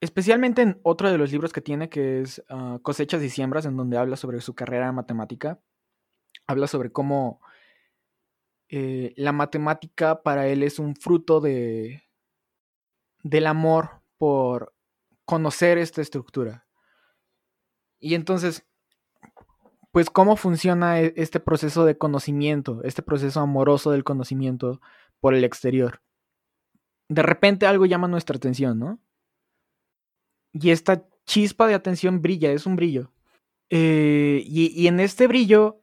especialmente en otro de los libros que tiene, que es ah, Cosechas y Siembras, en donde habla sobre su carrera en matemática, habla sobre cómo eh, la matemática para él es un fruto de, del amor por conocer esta estructura. Y entonces, pues cómo funciona e, este proceso de conocimiento, este proceso amoroso del conocimiento por el exterior. De repente algo llama nuestra atención, ¿no? Y esta chispa de atención brilla, es un brillo. Eh, y, en este brillo,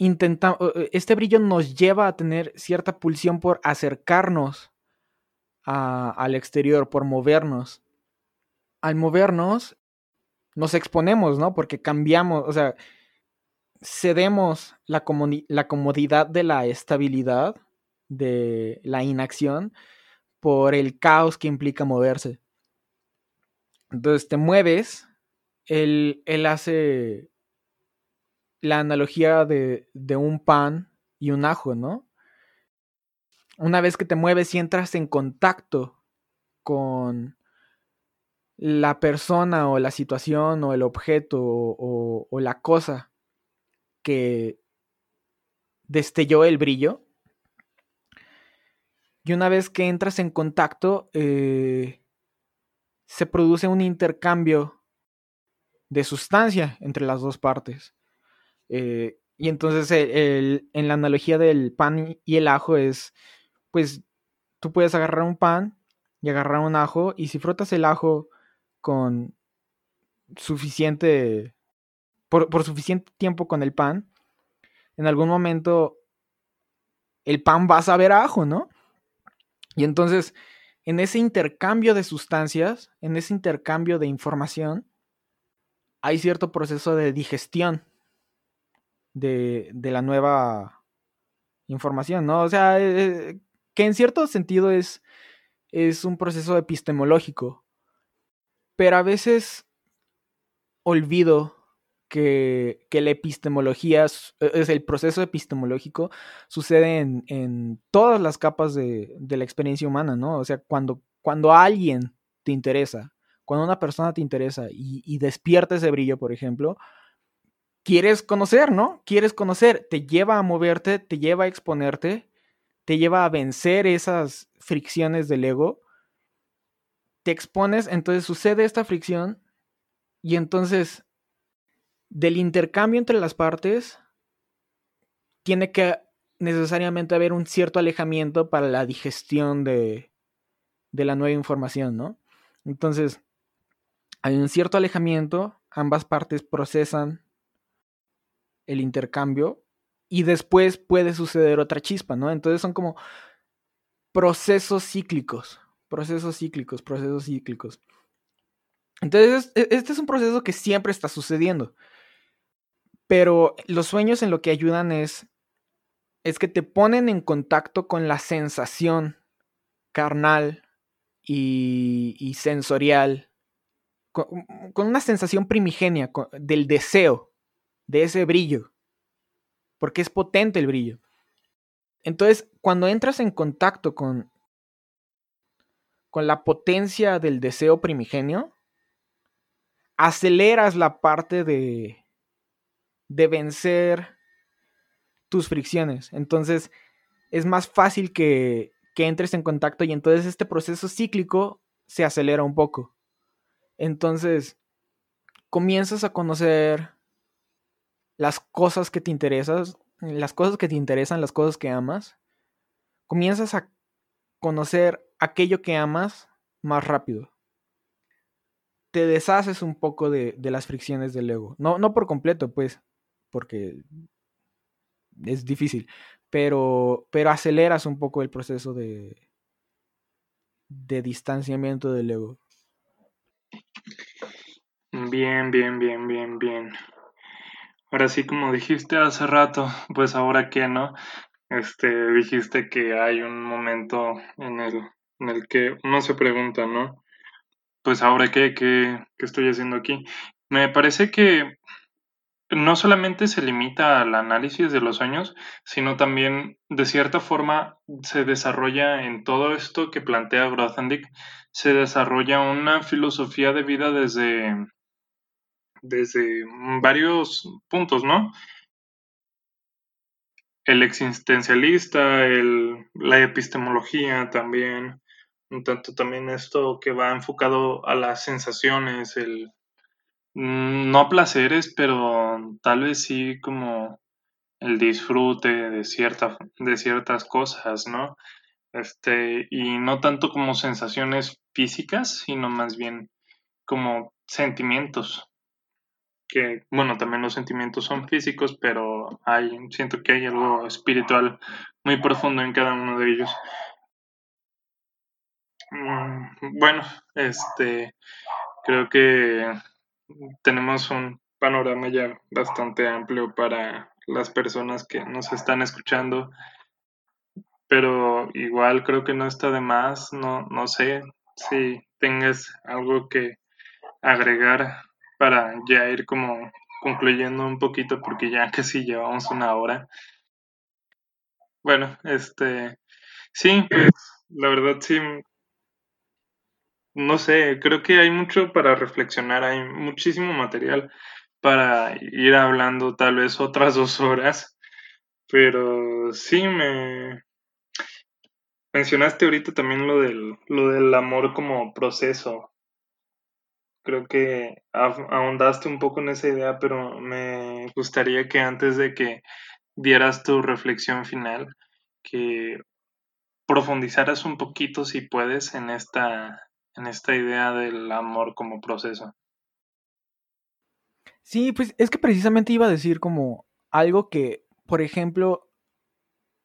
intenta, este brillo nos lleva a tener cierta pulsión por acercarnos al exterior, por movernos. Al movernos, nos exponemos, ¿no? Porque cambiamos, o sea, cedemos la, la comodidad de la estabilidad, de la inacción, por el caos que implica moverse. Entonces te mueves, él, él hace la analogía de, de, un pan y un ajo, ¿no? Una vez que te mueves y entras en contacto con la persona o la situación o el objeto o, la cosa que destelló el brillo, y una vez que entras en contacto, eh, se produce un intercambio de sustancia entre las dos partes. Eh, y entonces en la analogía del pan y el ajo es, pues tú puedes agarrar un pan y agarrar un ajo y si frotas el ajo con suficiente, por, por suficiente tiempo con el pan, en algún momento el pan va a saber ajo, ¿no? Y entonces, en ese intercambio de sustancias, en ese intercambio de información, hay cierto proceso de digestión de, la nueva información, ¿no? O sea, eh, que en cierto sentido es, es un proceso epistemológico, pero a veces olvido que, la epistemología, e, es el proceso epistemológico, sucede en, todas las capas de, la experiencia humana, ¿no? O sea, cuando, cuando alguien te interesa, cuando una persona te interesa y, y despierta ese brillo, por ejemplo, quieres conocer, ¿no? Quieres conocer, te lleva a moverte, te lleva a exponerte, te lleva a vencer esas fricciones del ego, te expones, entonces sucede esta fricción y entonces del intercambio entre las partes, tiene que necesariamente haber un cierto alejamiento para la digestión de, de la nueva información, ¿no? Entonces, hay un cierto alejamiento, ambas partes procesan el intercambio y después puede suceder otra chispa, ¿no? Entonces son como procesos cíclicos, procesos cíclicos, procesos cíclicos. Entonces, e, este es un proceso que siempre está sucediendo. Pero los sueños en lo que ayudan es, es que te ponen en contacto con la sensación carnal y, sensorial, con, una sensación primigenia del deseo, de ese brillo, porque es potente el brillo. Entonces, cuando entras en contacto con, con la potencia del deseo primigenio, aceleras la parte de, de vencer tus fricciones. Entonces es más fácil que, que entres en contacto y entonces este proceso cíclico se acelera un poco. Entonces comienzas a conocer las cosas que te interesan, las cosas que te interesan, las cosas que amas. Comienzas a conocer aquello que amas más rápido. Te deshaces un poco de, de las fricciones del ego. No, no por completo, pues, porque es difícil, pero, pero aceleras un poco el proceso de, de distanciamiento del ego. Bien, bien, bien, bien, bien. Ahora sí, como dijiste hace rato, pues ahora qué, ¿no? Este, dijiste que hay un momento en el, en el que uno se pregunta, ¿no? Pues ahora qué, qué, qué estoy haciendo aquí. Me parece que no solamente se limita al análisis de los sueños, sino también de cierta forma se desarrolla en todo esto que plantea Grothendieck, se desarrolla una filosofía de vida desde, desde varios puntos, ¿no? El existencialista, el, la epistemología también, un tanto también esto que va enfocado a las sensaciones, el, no placeres, pero tal vez sí como el disfrute de, cierta, de ciertas cosas, ¿no? Este, y no tanto como sensaciones físicas, sino más bien como sentimientos. Que, bueno, también los sentimientos son físicos, pero hay, siento que hay algo espiritual muy profundo en cada uno de ellos. Mm, bueno, este, creo que tenemos un panorama ya bastante amplio para las personas que nos están escuchando, pero igual creo que no está de más, no, no sé si tengas algo que agregar para ya ir como concluyendo un poquito porque ya casi llevamos una hora. Bueno, este, sí, pues la verdad sí, no sé, creo que hay mucho para reflexionar, hay muchísimo material para ir hablando tal vez otras dos horas, pero sí me mencionaste ahorita también lo del, lo del amor como proceso. Creo que ahondaste un poco en esa idea, pero me gustaría que antes de que dieras tu reflexión final, que profundizaras un poquito, si puedes, en esta, en esta idea del amor como proceso. Sí, pues es que precisamente iba a decir como algo que, por ejemplo,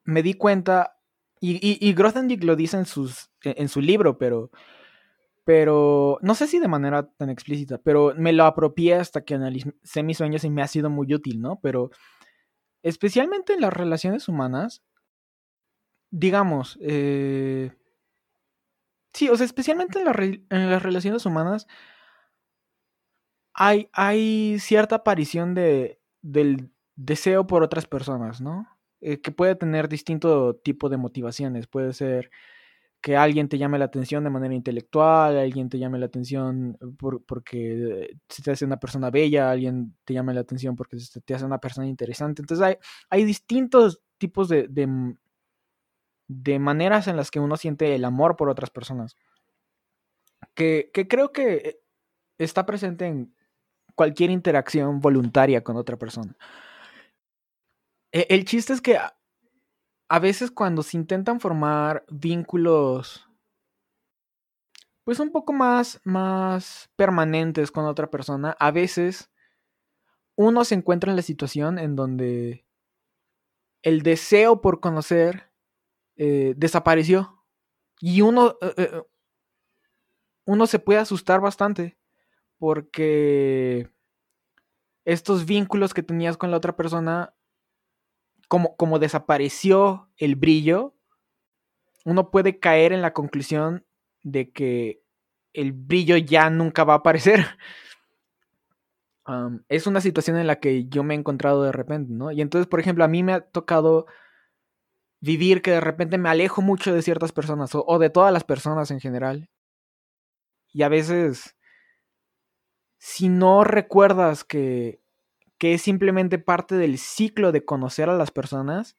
me di cuenta, y, y, lo dice en, sus, en su libro, pero, pero no sé si de manera tan explícita, pero me lo apropié hasta que analicé mis sueños y me ha sido muy útil, ¿no? Pero especialmente en las relaciones humanas, digamos, eh, sí, o sea, especialmente en, en las relaciones humanas, hay, hay cierta aparición de, del deseo por otras personas, ¿no? Eh, que puede tener distinto tipo de motivaciones. Puede ser que alguien te llame la atención de manera intelectual, alguien te llame la atención porque se te hace una persona bella, alguien te llame la atención porque se te hace una persona interesante. Entonces hay, hay distintos tipos de, de, de, maneras en las que uno siente el amor por otras personas. Que, que creo que está presente en cualquier interacción voluntaria con otra persona. E, el chiste es que a veces cuando se intentan formar vínculos pues un poco más más permanentes con otra persona, a veces uno se encuentra en la situación en donde el deseo por conocer eh, desapareció y uno eh, eh, uno se puede asustar bastante porque estos vínculos que tenías con la otra persona, como, como desapareció el brillo, uno puede caer en la conclusión de que el brillo ya nunca va a aparecer. es una situación en la que yo me he encontrado de repente, ¿no? Y entonces, por ejemplo, a mí me ha tocado vivir que de repente me alejo mucho de ciertas personas o de todas las personas en general. Y a veces si no recuerdas que, es simplemente parte del ciclo de conocer a las personas,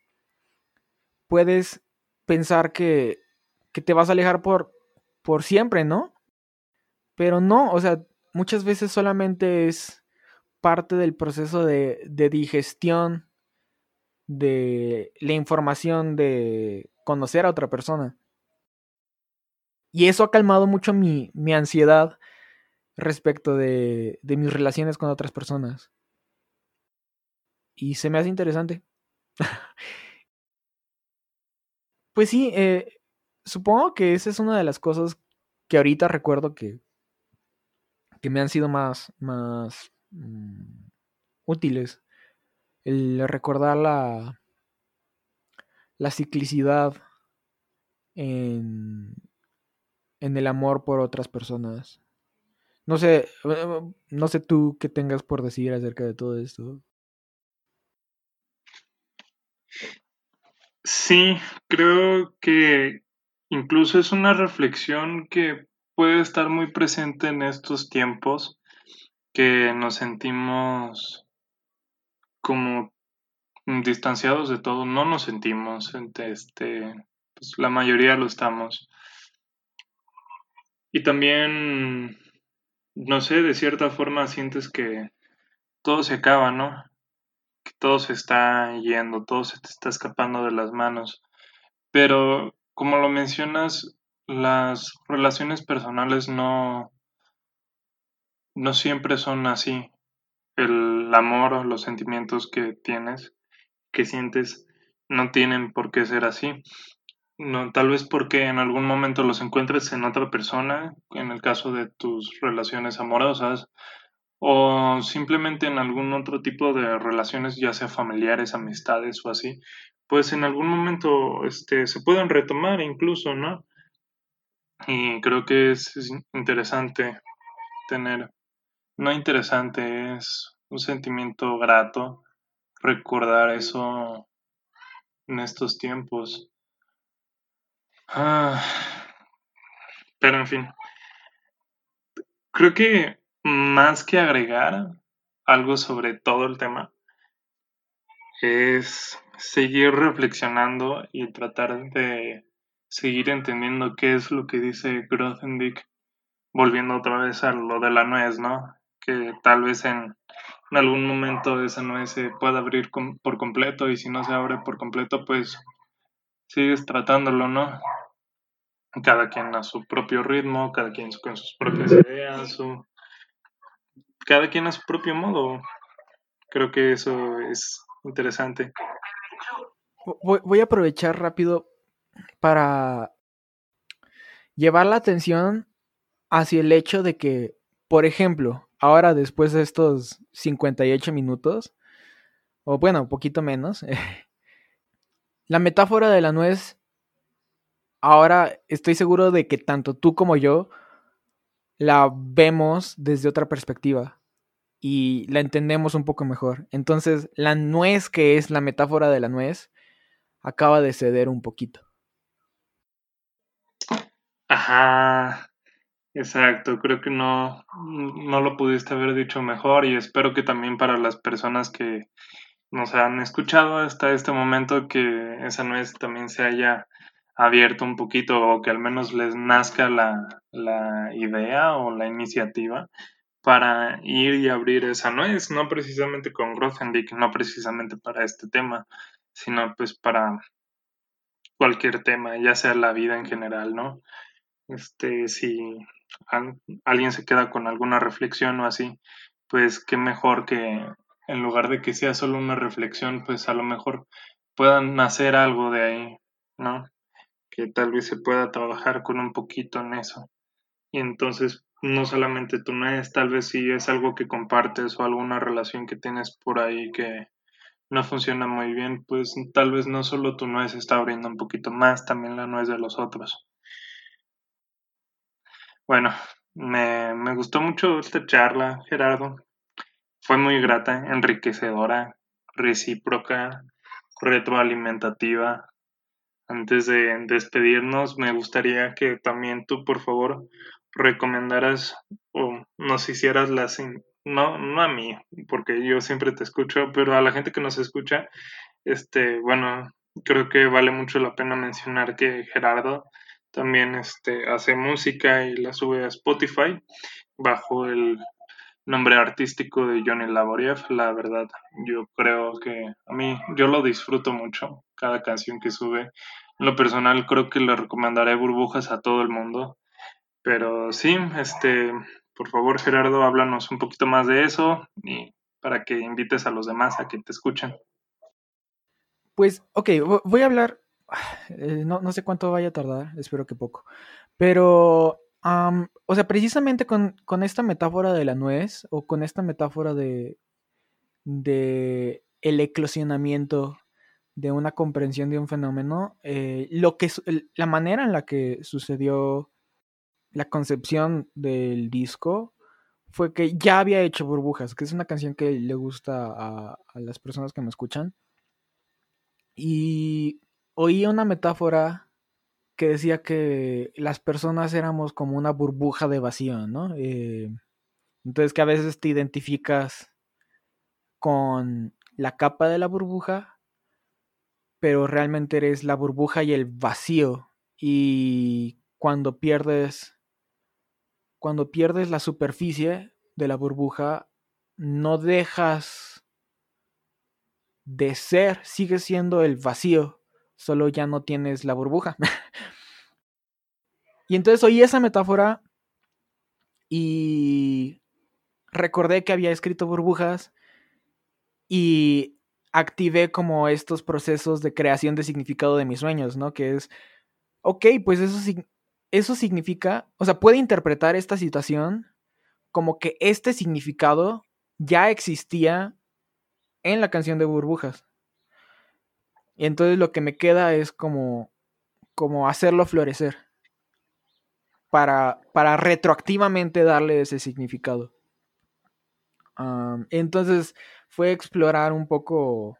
puedes pensar que, te vas a alejar por, por siempre, ¿no? Pero no, o sea, muchas veces solamente es parte del proceso de, de digestión de la información de conocer a otra persona. Y eso ha calmado mucho mi, mi ansiedad respecto de, de mis relaciones con otras personas. Y se me hace interesante. pues sí, eh, supongo que esa es una de las cosas que ahorita recuerdo que, que me han sido más, más mm, útiles. El recordar la, la ciclicidad en, en el amor por otras personas. No sé, eh, no sé tú qué tengas por decir acerca de todo esto. Sí, creo que incluso es una reflexión que puede estar muy presente en estos tiempos que nos sentimos como distanciados de todo, no nos sentimos, este, pues la mayoría lo estamos. Y también no sé, de cierta forma sientes que todo se acaba, ¿no? Que todo se está yendo, todo se te está escapando de las manos. Pero, como lo mencionas, las relaciones personales no, no siempre son así. el amor o los sentimientos que tienes, que sientes, no tienen por qué ser así. No, tal vez porque en algún momento los encuentres en otra persona, en el caso de tus relaciones amorosas, o simplemente en algún otro tipo de relaciones, ya sea familiares, amistades o así, pues en algún momento este, se pueden retomar incluso, ¿no? Y creo que es, es interesante tener, no interesante, es un sentimiento grato recordar eso en estos tiempos. Ah, pero en fin, creo que más que agregar algo sobre todo el tema, es seguir reflexionando y tratar de seguir entendiendo qué es lo que dice Grothendieck, volviendo otra vez a lo de la nuez, ¿no? Que tal vez en, en algún momento esa nuez se pueda abrir por completo y si no se abre por completo, pues sigues tratándolo, ¿no? Cada quien a su propio ritmo, cada quien con sus propias ideas, su... cada quien a su propio modo. Creo que eso es interesante. Voy, a aprovechar rápido para llevar la atención hacia el hecho de que, por ejemplo, ahora después de estos 58 minutos, o bueno, un poquito menos, la metáfora de la nuez, ahora estoy seguro de que tanto tú como yo la vemos desde otra perspectiva y la entendemos un poco mejor. Entonces, la nuez que es la metáfora de la nuez acaba de ceder un poquito. Ajá, exacto. Creo que no, no lo pudiste haber dicho mejor y espero que también para las personas que nos han escuchado hasta este momento que esa nuez también se haya abierto un poquito o que al menos les nazca la, la idea o la iniciativa para ir y abrir esa nuez, no precisamente con Grothendieck, no precisamente para este tema, sino pues para cualquier tema, ya sea la vida en general, ¿no? Este, si alguien se queda con alguna reflexión o así, pues qué mejor que en lugar de que sea solo una reflexión, pues a lo mejor puedan hacer algo de ahí, ¿no? Que tal vez se pueda trabajar con un poquito en eso. Y entonces no solamente tu es, tal vez si es algo que compartes o alguna relación que tienes por ahí que no funciona muy bien, pues tal vez no solo tu nuez está abriendo un poquito más, también la nuez de los otros. Bueno, me, me gustó mucho esta charla, Gerardo. Fue muy grata, enriquecedora, recíproca, retroalimentativa. Antes de despedirnos, me gustaría que también tú, por favor, recomendaras o nos hicieras las, no, no a mí, porque yo siempre te escucho, pero a la gente que nos escucha, este, bueno, creo que vale mucho la pena mencionar que Gerardo también este, hace música y la sube a Spotify bajo el nombre artístico de Johnny Laboriev. La verdad, yo creo que a mí, yo lo disfruto mucho, cada canción que sube. En lo personal, creo que le recomendaré burbujas a todo el mundo. Pero sí, este, por favor, Gerardo, háblanos un poquito más de eso y para que invites a los demás a que te escuchen. Pues, ok, voy a hablar, eh, no, sé cuánto vaya a tardar, espero que poco, pero, o sea, precisamente con, esta metáfora de la nuez o con esta metáfora de, de el eclosionamiento de una comprensión de un fenómeno, eh, lo que, la manera en la que sucedió la concepción del disco fue que ya había hecho Burbujas, que es una canción que le gusta a, las personas que me escuchan. Y oí una metáfora que decía que las personas éramos como una burbuja de vacío, ¿no? Eh, entonces que a veces te identificas con la capa de la burbuja, pero realmente eres la burbuja y el vacío. Y cuando pierdes cuando pierdes la superficie de la burbuja, no dejas de ser, sigue siendo el vacío, solo ya no tienes la burbuja. y entonces oí esa metáfora y recordé que había escrito burbujas y activé como estos procesos de creación de significado de mis sueños, ¿no? Que es, ok, pues eso, eso significa, o sea, puede interpretar esta situación como que este significado ya existía en la canción de burbujas. Y entonces lo que me queda es como, como hacerlo florecer. Para, para retroactivamente darle ese significado. entonces fue explorar un poco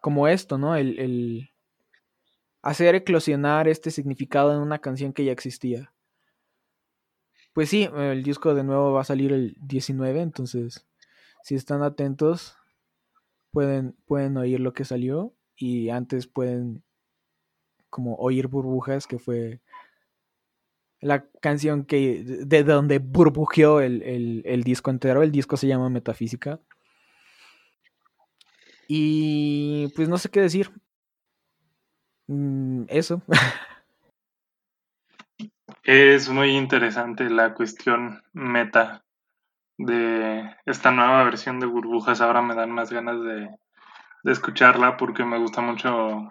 como esto, ¿no? El, el, hacer eclosionar este significado en una canción que ya existía. Pues sí, el disco de nuevo va a salir el 19, entonces si están atentos pueden, pueden oír lo que salió y antes pueden como oír burbujas que fue la canción que de donde burbujeó el, el, disco entero. El disco se llama Metafísica. Y pues no sé qué decir. Mm, eso. Es muy interesante la cuestión meta de esta nueva versión de burbujas. Ahora me dan más ganas de, escucharla porque me gusta mucho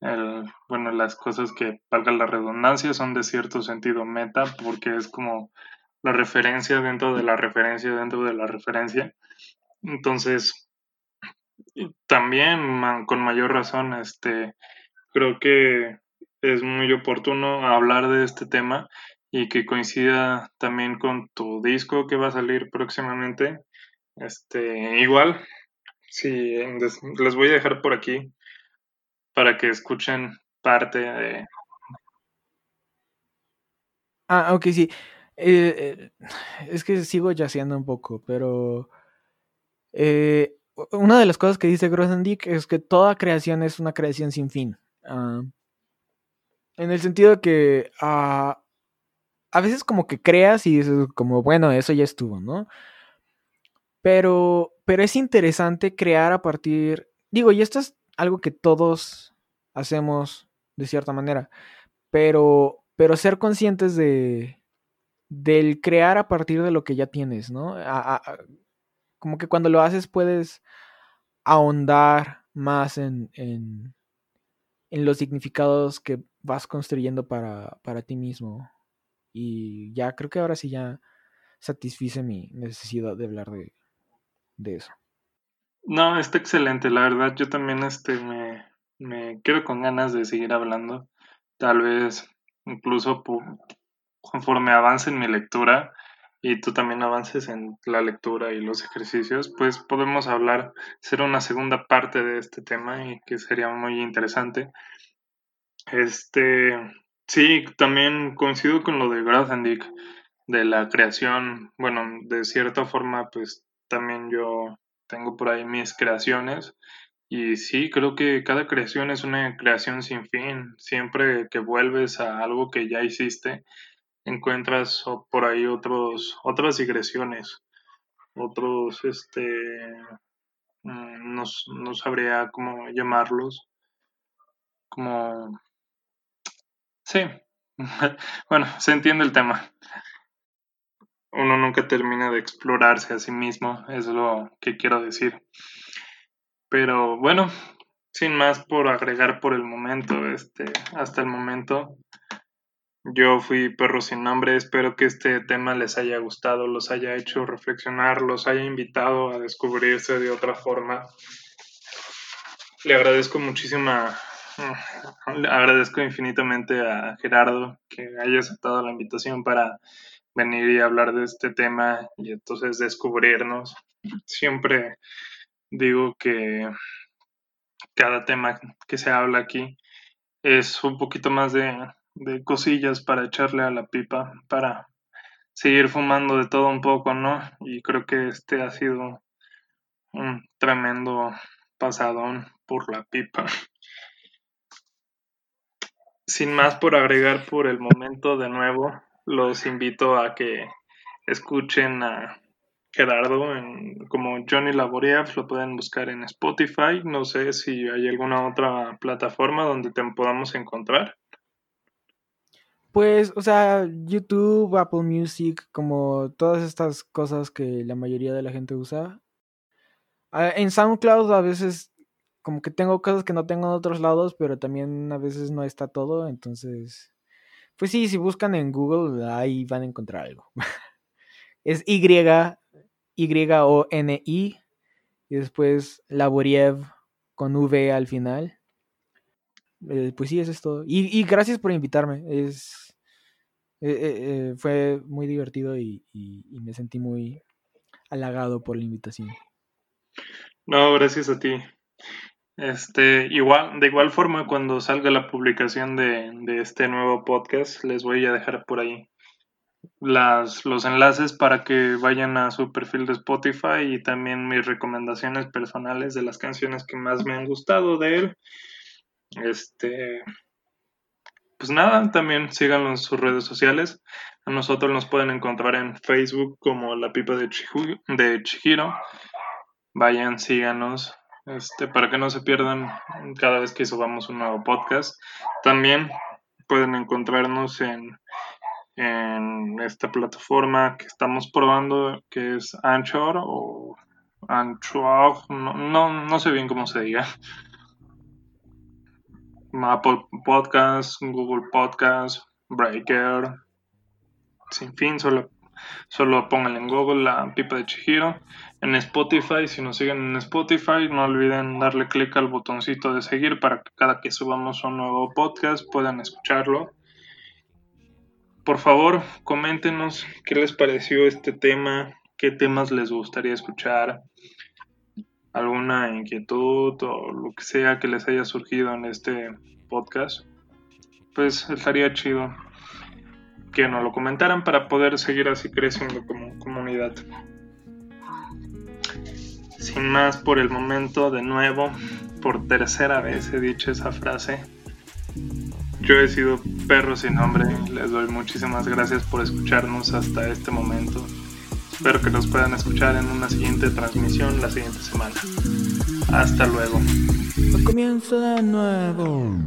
el, bueno, las cosas que, valga la redundancia, son de cierto sentido meta, porque es como la referencia dentro de la referencia dentro de la referencia. Entonces, también con mayor razón, este, creo que es muy oportuno hablar de este tema y que coincida también con tu disco que va a salir próximamente. Este, igual, sí, les voy a dejar por aquí para que escuchen parte de... Ah, ok, sí. Eh, eh, es que sigo yaceando un poco, pero... Eh, una de las cosas que dice Grothendieck es que toda creación es una creación sin fin. Ah, en el sentido de que ah, a veces como que creas y dices como, bueno, eso ya estuvo, ¿no? Pero, pero es interesante crear a partir, digo, y esto es algo que todos hacemos de cierta manera, pero, pero ser conscientes de del crear a partir de lo que ya tienes, ¿no? como que cuando lo haces puedes ahondar más en, en, en los significados que vas construyendo para, para ti mismo. Y ya creo que ahora sí ya satisfice mi necesidad de hablar de, de eso. No, está excelente, la verdad. Yo también este, me, me quedo con ganas de seguir hablando. Tal vez incluso conforme avance en mi lectura y tú también avances en la lectura y los ejercicios, pues podemos hablar, ser una segunda parte de este tema y que sería muy interesante. Este, sí, también coincido con lo de Grothendieck, de la creación, bueno, de cierta forma, pues también yo tengo por ahí mis creaciones y sí, creo que cada creación es una creación sin fin. Siempre que vuelves a algo que ya hiciste, encuentras por ahí otros, otras digresiones, otros, este, mm, no, no sabría cómo llamarlos, como, sí, bueno, se entiende el tema. Uno nunca termina de explorarse a sí mismo, es lo que quiero decir. Pero bueno, sin más por agregar por el momento, este, hasta el momento. Yo fui Perro sin nombre, espero que este tema les haya gustado, los haya hecho reflexionar, los haya invitado a descubrirse de otra forma. Le agradezco muchísima, le agradezco infinitamente a Gerardo que haya aceptado la invitación para venir y hablar de este tema y entonces descubrirnos. Siempre digo que cada tema que se habla aquí es un poquito más de, cosillas para echarle a la pipa, para seguir fumando de todo un poco, ¿no? Y creo que este ha sido un tremendo pasadón por la pipa. Sin más por agregar por el momento de nuevo, los invito a que escuchen a Gerardo en, como Johnny Laboriev, lo pueden buscar en Spotify. No sé si hay alguna otra plataforma donde te podamos encontrar. Pues, o sea, YouTube, Apple Music, como todas estas cosas que la mayoría de la gente usa. Ah, En SoundCloud a veces como que tengo cosas que no tengo en otros lados, pero también a veces no está todo, entonces... Pues sí, si buscan en Google, ahí van a encontrar algo. es Y, Y-O-N-I, y después Laboriev con V al final. Eh, pues sí, eso es todo. Y, y gracias por invitarme. Es, eh, eh, fue muy divertido y, y- y me sentí muy halagado por la invitación. No, gracias a ti. Este, igual, de igual forma, cuando salga la publicación de, de este nuevo podcast, les voy a dejar por ahí las, los enlaces para que vayan a su perfil de Spotify y también mis recomendaciones personales de las canciones que más me han gustado de él. Este, pues nada, también síganlo en sus redes sociales. A nosotros nos pueden encontrar en Facebook como La Pipa de, Chihu- Chihiro. Vayan, síganos, este, para que no se pierdan cada vez que subamos un nuevo podcast. También pueden encontrarnos en, en esta plataforma que estamos probando, que es Anchor o Anchor, no, no, no sé bien cómo se diga. Apple Podcast, Google Podcast, Breaker, sin fin, solo, solo pónganle en Google la pipa de Chihiro. En Spotify, si nos siguen en Spotify, no olviden darle clic al botoncito de seguir para que cada que subamos un nuevo podcast puedan escucharlo. Por favor, coméntenos qué les pareció este tema, qué temas les gustaría escuchar, alguna inquietud o lo que sea que les haya surgido en este podcast. Pues estaría chido que nos lo comentaran para poder seguir así creciendo como comunidad. Sin más por el momento, de nuevo, por tercera vez he dicho esa frase. Yo he sido perro sin nombre les doy muchísimas gracias por escucharnos hasta este momento. Espero que nos puedan escuchar en una siguiente transmisión la siguiente semana. Hasta luego. Comienzo de nuevo.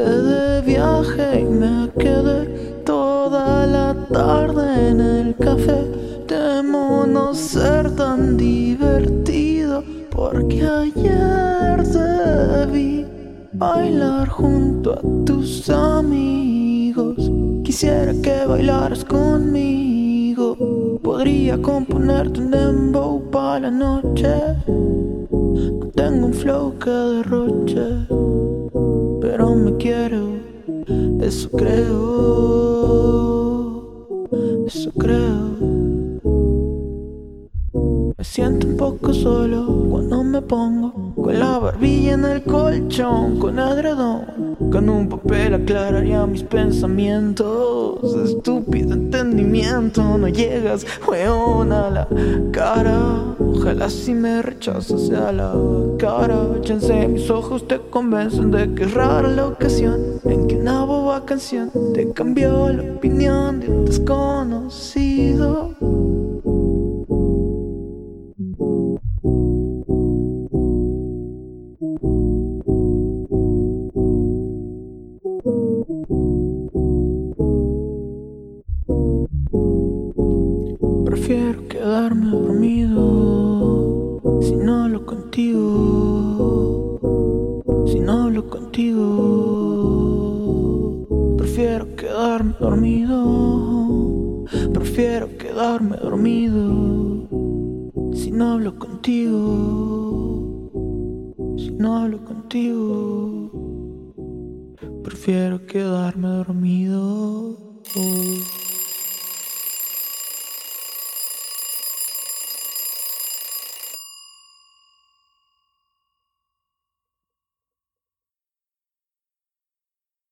De viaje y me quedé toda la tarde en el café. Temo no ser tan divertido porque ayer te vi bailar junto a tus amigos. Quisiera que bailaras conmigo. Podría componerte un dembow para la noche. No tengo un flow que derroche, Eso creo. Eso creo. Me siento un poco solo cuando me pongo con la barbilla en el colchón, con edredón, con un papel aclararía mis pensamientos. Estúpido entendimiento, no llegas, weón, a la cara. Ojalá si me rechazas sea la cara. Chance mis ojos te convencen de que es rara la ocasión en que una boba canción te cambió la opinión de un desconocido.